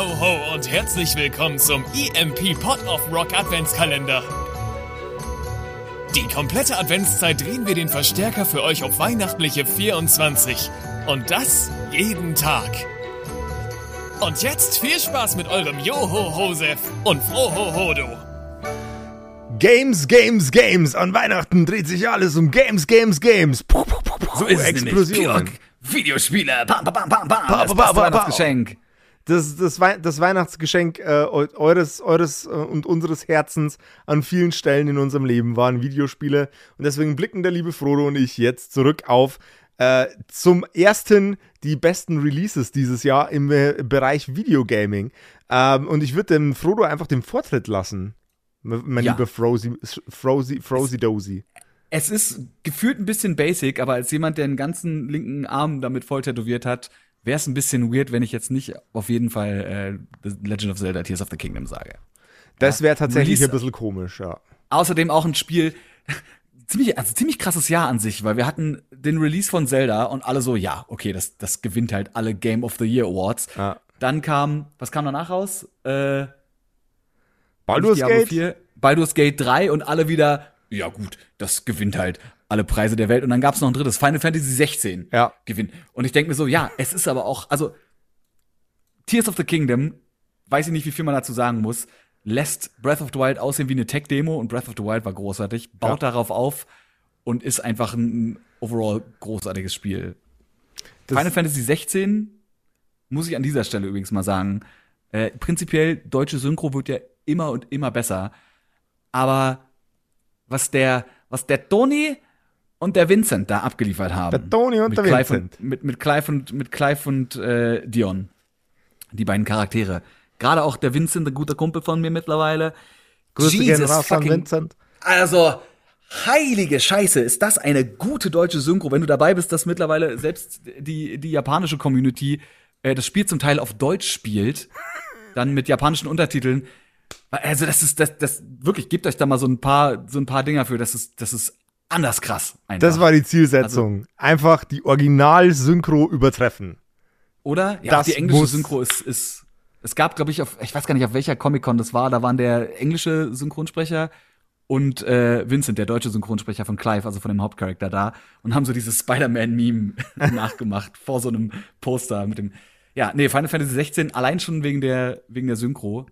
ho, ho und herzlich willkommen zum EMP Pot of Rock Adventskalender. Die komplette Adventszeit drehen wir den Verstärker für euch auf weihnachtliche 24. Und das jeden Tag. Und jetzt viel Spaß mit eurem Joho-Hosef und Froho-Hodo. Games, Games, Games. An Weihnachten dreht sich alles um Games, Games, Games. Puh, puh, puh, puh. So ist es Explosionen. nämlich. Videospiele. Bam, bam, bam, bam, bam. Ba, Das ba, Das, das, Wei das Weihnachtsgeschenk äh, eu- eures, eures äh, und unseres Herzens an vielen Stellen in unserem Leben waren Videospiele. Und deswegen blicken der liebe Frodo und ich jetzt zurück auf äh, zum ersten die besten Releases dieses Jahr im äh, Bereich Videogaming. Ähm, und ich würde dem Frodo einfach den Vortritt lassen. Mein Ja. lieber Frozy, Frozy, Frozy Dozy. Es ist gefühlt ein bisschen basic, aber als jemand, der den ganzen linken Arm damit voll tätowiert hat, wäre es ein bisschen weird, wenn ich jetzt nicht auf jeden Fall äh, The Legend of Zelda Tears of the Kingdom sage. Das wäre tatsächlich Release- ein bisschen komisch, ja. Außerdem auch ein Spiel, ziemlich, also ziemlich krasses Jahr an sich, weil wir hatten den Release von Zelda und alle so, ja, okay, das, das gewinnt halt alle Game of the Year Awards. Ja. Dann kam, was kam danach raus? Äh, Baldur's Gate? 4, Baldur's Gate 3 und alle wieder, ja gut, das gewinnt halt alle Preise der Welt. Und dann gab es noch ein drittes, Final Fantasy 16 Ja. gewinnt. Und ich denke mir so, ja, es ist aber auch, also Tears of the Kingdom, weiß ich nicht, wie viel man dazu sagen muss, lässt Breath of the Wild aussehen wie eine Tech-Demo und Breath of the Wild war großartig, baut darauf auf und ist einfach ein overall großartiges Spiel. Das- Final Fantasy 16 muss ich an dieser Stelle übrigens mal sagen. Äh, prinzipiell, deutsche Synchro wird ja immer und immer besser. Aber was der, was der Tony und der Vincent da abgeliefert haben. Der Tony und mit der Clive Vincent. Und, mit, mit Clive und, mit Clive und äh, Dion. Die beiden Charaktere. Gerade auch der Vincent, ein guter Kumpel von mir mittlerweile. Grüße Jesus gehen raus an fucking- Vincent. Also, heilige Scheiße, ist das eine gute deutsche Synchro, wenn du dabei bist, dass mittlerweile selbst die, die japanische Community äh, das Spiel zum Teil auf Deutsch spielt, dann mit japanischen Untertiteln. Also, das ist, das, das, wirklich, gebt euch da mal so ein paar, so ein paar Dinger für, das ist, das ist anders krass. Einfach. Das war die Zielsetzung. Einfach die Original-Synchro übertreffen. Oder? Ja, Das die englische muss- Synchro ist, ist, es gab, glaube ich, auf, ich weiß gar nicht, auf welcher Comic-Con das war, da waren der englische Synchronsprecher und äh, Vincent, der deutsche Synchronsprecher von Clive, also von dem Hauptcharakter da, und haben so dieses Spider-Man-Meme nachgemacht vor so einem Poster mit dem, ja, nee, Final Fantasy 16, allein schon wegen der, wegen der Synchro.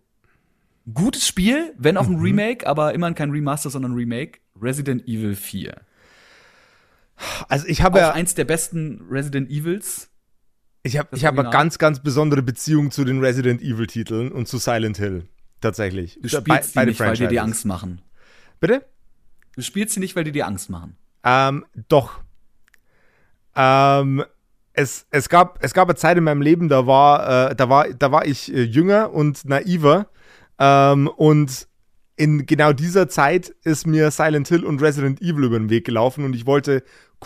Gutes Spiel, wenn auch ein Remake, aber immerhin kein Remaster, sondern ein Remake. Resident Evil 4. Also ich habe Auch ja, eins der besten Resident Evils. ich habe, ich habe eine ganz, ganz besondere Beziehung zu den Resident Evil Titeln und zu Silent Hill. Tatsächlich. Du spielst beide nicht, weil dir die Franchises. Angst machen. Bitte? Du spielst sie nicht, weil die dir Angst machen. Ähm, doch. Ähm, es, es, gab, es gab eine Zeit in meinem Leben, da war, äh, da war, da war ich äh, jünger und naiver. Ähm, und in genau dieser Zeit ist mir Silent Hill und Resident Evil über den Weg gelaufen und ich wollte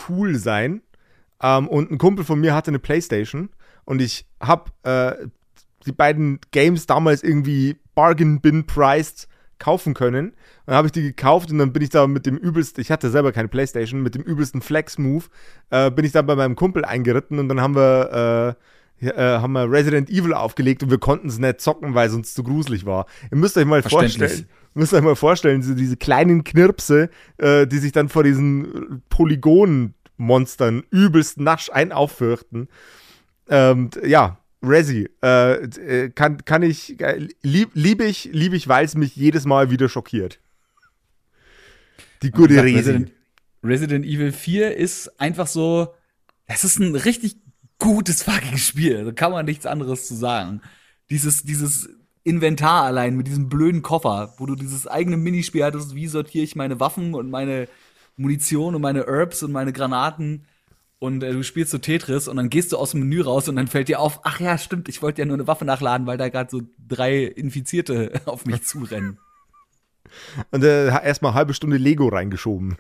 cool sein. Ähm, und ein Kumpel von mir hatte eine Playstation und ich habe äh, die beiden Games damals irgendwie Bargain Bin priced kaufen können. Und dann habe ich die gekauft und dann bin ich da mit dem übelsten, ich hatte selber keine Playstation, mit dem übelsten Flex-Move äh, bin ich dann bei meinem Kumpel eingeritten und dann haben wir, äh, äh, haben wir Resident Evil aufgelegt und wir konnten es nicht zocken, weil es uns zu gruselig war. Ihr müsst euch mal vorstellen, müsst euch mal vorstellen, so diese kleinen Knirpse, äh, die sich dann vor diesen Polygon-Monstern übelst nasch ein auffürchten. Ähm, ja, Resi, äh, äh, kann, kann ich, äh, lieb, lieb ich, lieb ich, weil es mich jedes Mal wieder schockiert. Die gute Resi. Resident, Resident Evil 4 ist einfach so, es ist ein richtig gutes fucking Spiel. Da kann man nichts anderes zu sagen. Dieses, dieses Inventar allein mit diesem blöden Koffer, wo du dieses eigene Minispiel hattest, wie sortiere ich meine Waffen und meine Munition und meine Herbs und meine Granaten. Und äh, du spielst so Tetris und dann gehst du aus dem Menü raus und dann fällt dir auf, ach ja, stimmt, ich wollte ja nur eine Waffe nachladen, weil da gerade so drei Infizierte auf mich zurennen. Und äh, erstmal halbe Stunde Lego reingeschoben.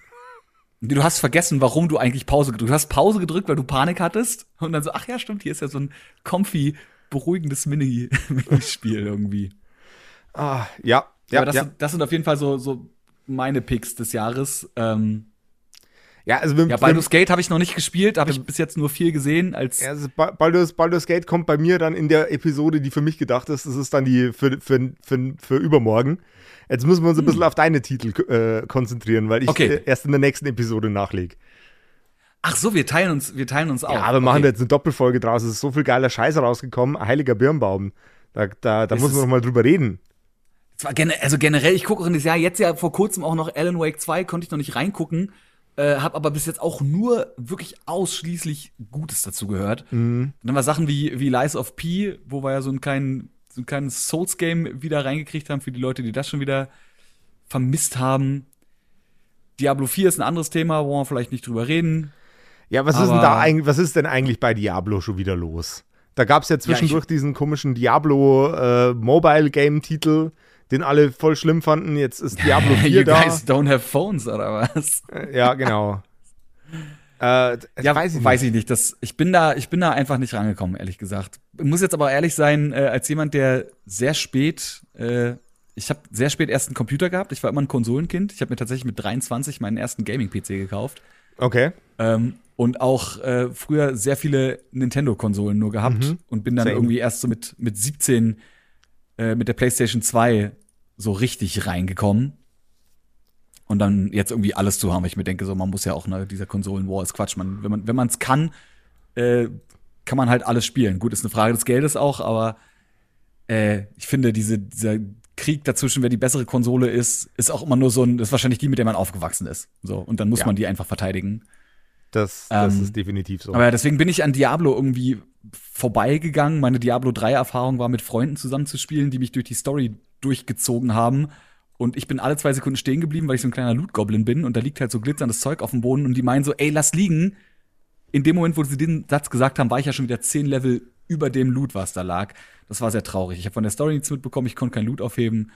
Du hast vergessen, warum du eigentlich Pause gedrückt hast. Du hast Pause gedrückt, weil du Panik hattest. Und dann so, ach ja, stimmt, hier ist ja so ein comfy, beruhigendes Mini Minispiel irgendwie. Ah, ja, ja, Aber das, ja. Sind, das sind auf jeden Fall so, so meine Picks des Jahres. Ähm, Ja, also wir, Ja, Baldur's Gate habe ich noch nicht gespielt, habe ich bis jetzt nur viel gesehen als Ja, also Ba- Baldur's, Baldur's Gate kommt bei mir dann in der Episode, die für mich gedacht ist. Das ist dann die für, für, für, für übermorgen. Jetzt müssen wir uns ein bisschen auf deine Titel äh, konzentrieren, weil ich Okay. äh, erst in der nächsten Episode nachlege. Ach so, wir teilen uns, wir teilen uns auf. Ja, wir machen okay. jetzt eine Doppelfolge draus. Es ist so viel geiler Scheiß rausgekommen. Heiliger Birnbaum. Da, da, da muss man noch mal drüber reden. Also generell, ich gucke auch in das Jahr, jetzt ja vor kurzem auch noch Alan Wake 2, konnte ich noch nicht reingucken, äh, habe aber bis jetzt auch nur wirklich ausschließlich Gutes dazu gehört. Und dann war Sachen wie, wie Lies of P, wo wir ja so einen kleinen, so ein kleines Souls-Game wieder reingekriegt haben für die Leute, die das schon wieder vermisst haben. Diablo 4 ist ein anderes Thema, wo wir vielleicht nicht drüber reden. Ja, was ist denn da eigentlich, was ist denn eigentlich bei Diablo schon wieder los? Da gab es ja zwischendurch diesen komischen Diablo äh, Mobile Game Titel, den alle voll schlimm fanden. Jetzt ist Diablo 4 you da. guys don't have phones, oder was? Äh, Ja, genau. äh, Ja, weiß ich nicht. weiß ich nicht. Das, ich, bin da, ich bin da einfach nicht rangekommen, ehrlich gesagt. Ich muss jetzt aber ehrlich sein, äh, als jemand, der sehr spät, äh, ich habe sehr spät erst einen Computer gehabt. Ich war immer ein Konsolenkind. Ich habe mir tatsächlich mit 23 meinen ersten Gaming-PC gekauft. Okay. Ähm, und auch äh, früher sehr viele Nintendo-Konsolen nur gehabt Mhm. und bin dann Same. irgendwie erst so mit, mit 17 äh, mit der PlayStation 2 so richtig reingekommen. Und dann jetzt irgendwie alles zu haben. Ich mir denke, so, man muss ja auch, ne, dieser Konsolen-War ist Quatsch. Man, wenn man wenn es kann, äh, kann man halt alles spielen. Gut, ist eine Frage des Geldes auch, aber äh, ich finde, diese, dieser Krieg dazwischen, wer die bessere Konsole ist, ist auch immer nur so ein, ist wahrscheinlich die, mit der man aufgewachsen ist. So, und dann muss Ja. man die einfach verteidigen. Das, das Ähm, ist definitiv so. Aber deswegen bin ich an Diablo irgendwie vorbeigegangen. Meine Diablo 3 Erfahrung war mit Freunden zusammenzuspielen, die mich durch die Story durchgezogen haben. Und ich bin alle zwei Sekunden stehen geblieben, weil ich so ein kleiner Loot-Goblin bin und da liegt halt so glitzerndes Zeug auf dem Boden und die meinen so, ey, lass liegen. In dem Moment, wo sie den Satz gesagt haben, war ich ja schon wieder zehn Level über dem Loot, was da lag. Das war sehr traurig. Ich habe von der Story nichts mitbekommen, ich konnte kein Loot aufheben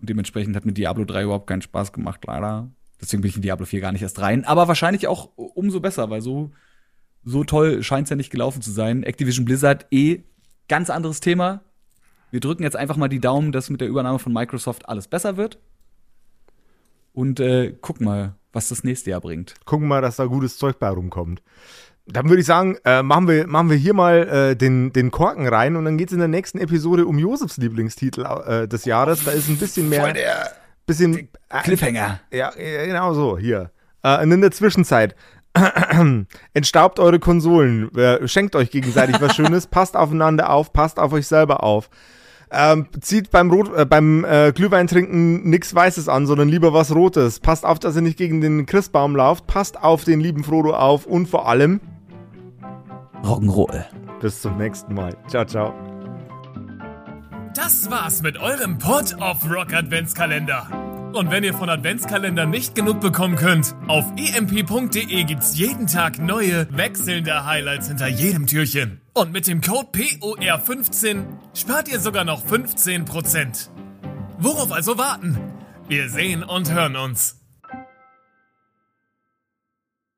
und dementsprechend hat mir Diablo 3 überhaupt keinen Spaß gemacht, leider. Deswegen bin ich in Diablo 4 gar nicht erst rein. Aber wahrscheinlich auch umso besser, weil so, so toll scheint's ja nicht gelaufen zu sein. Activision Blizzard eh ganz anderes Thema. Wir drücken jetzt einfach mal die Daumen, dass mit der Übernahme von Microsoft alles besser wird. Und äh, gucken mal, was das nächste Jahr bringt. Gucken mal, dass da gutes Zeug bei rumkommt. Dann würde ich sagen, äh, machen, wir, machen wir hier mal äh, den, den Korken rein und dann geht es in der nächsten Episode um Josefs Lieblingstitel äh, des Jahres. Da ist ein bisschen mehr. der bisschen, äh, Cliffhanger. Ja, ja, genau so, hier. Äh, und in der Zwischenzeit, entstaubt eure Konsolen, schenkt euch gegenseitig was Schönes, passt aufeinander auf, passt auf euch selber auf. Ähm, zieht beim, Rot, äh, beim äh, Glühweintrinken nichts Weißes an, sondern lieber was Rotes. Passt auf, dass ihr nicht gegen den Christbaum lauft. Passt auf den lieben Frodo auf und vor allem Rock'n'Roll. bis zum nächsten Mal. Ciao, ciao. Das war's mit eurem Pod of Rock Adventskalender. Und wenn ihr von Adventskalendern nicht genug bekommen könnt, auf emp.de gibt's jeden Tag neue, wechselnde Highlights hinter jedem Türchen. Und mit dem Code POR15 spart ihr sogar noch 15%. Worauf also warten? Wir sehen und hören uns.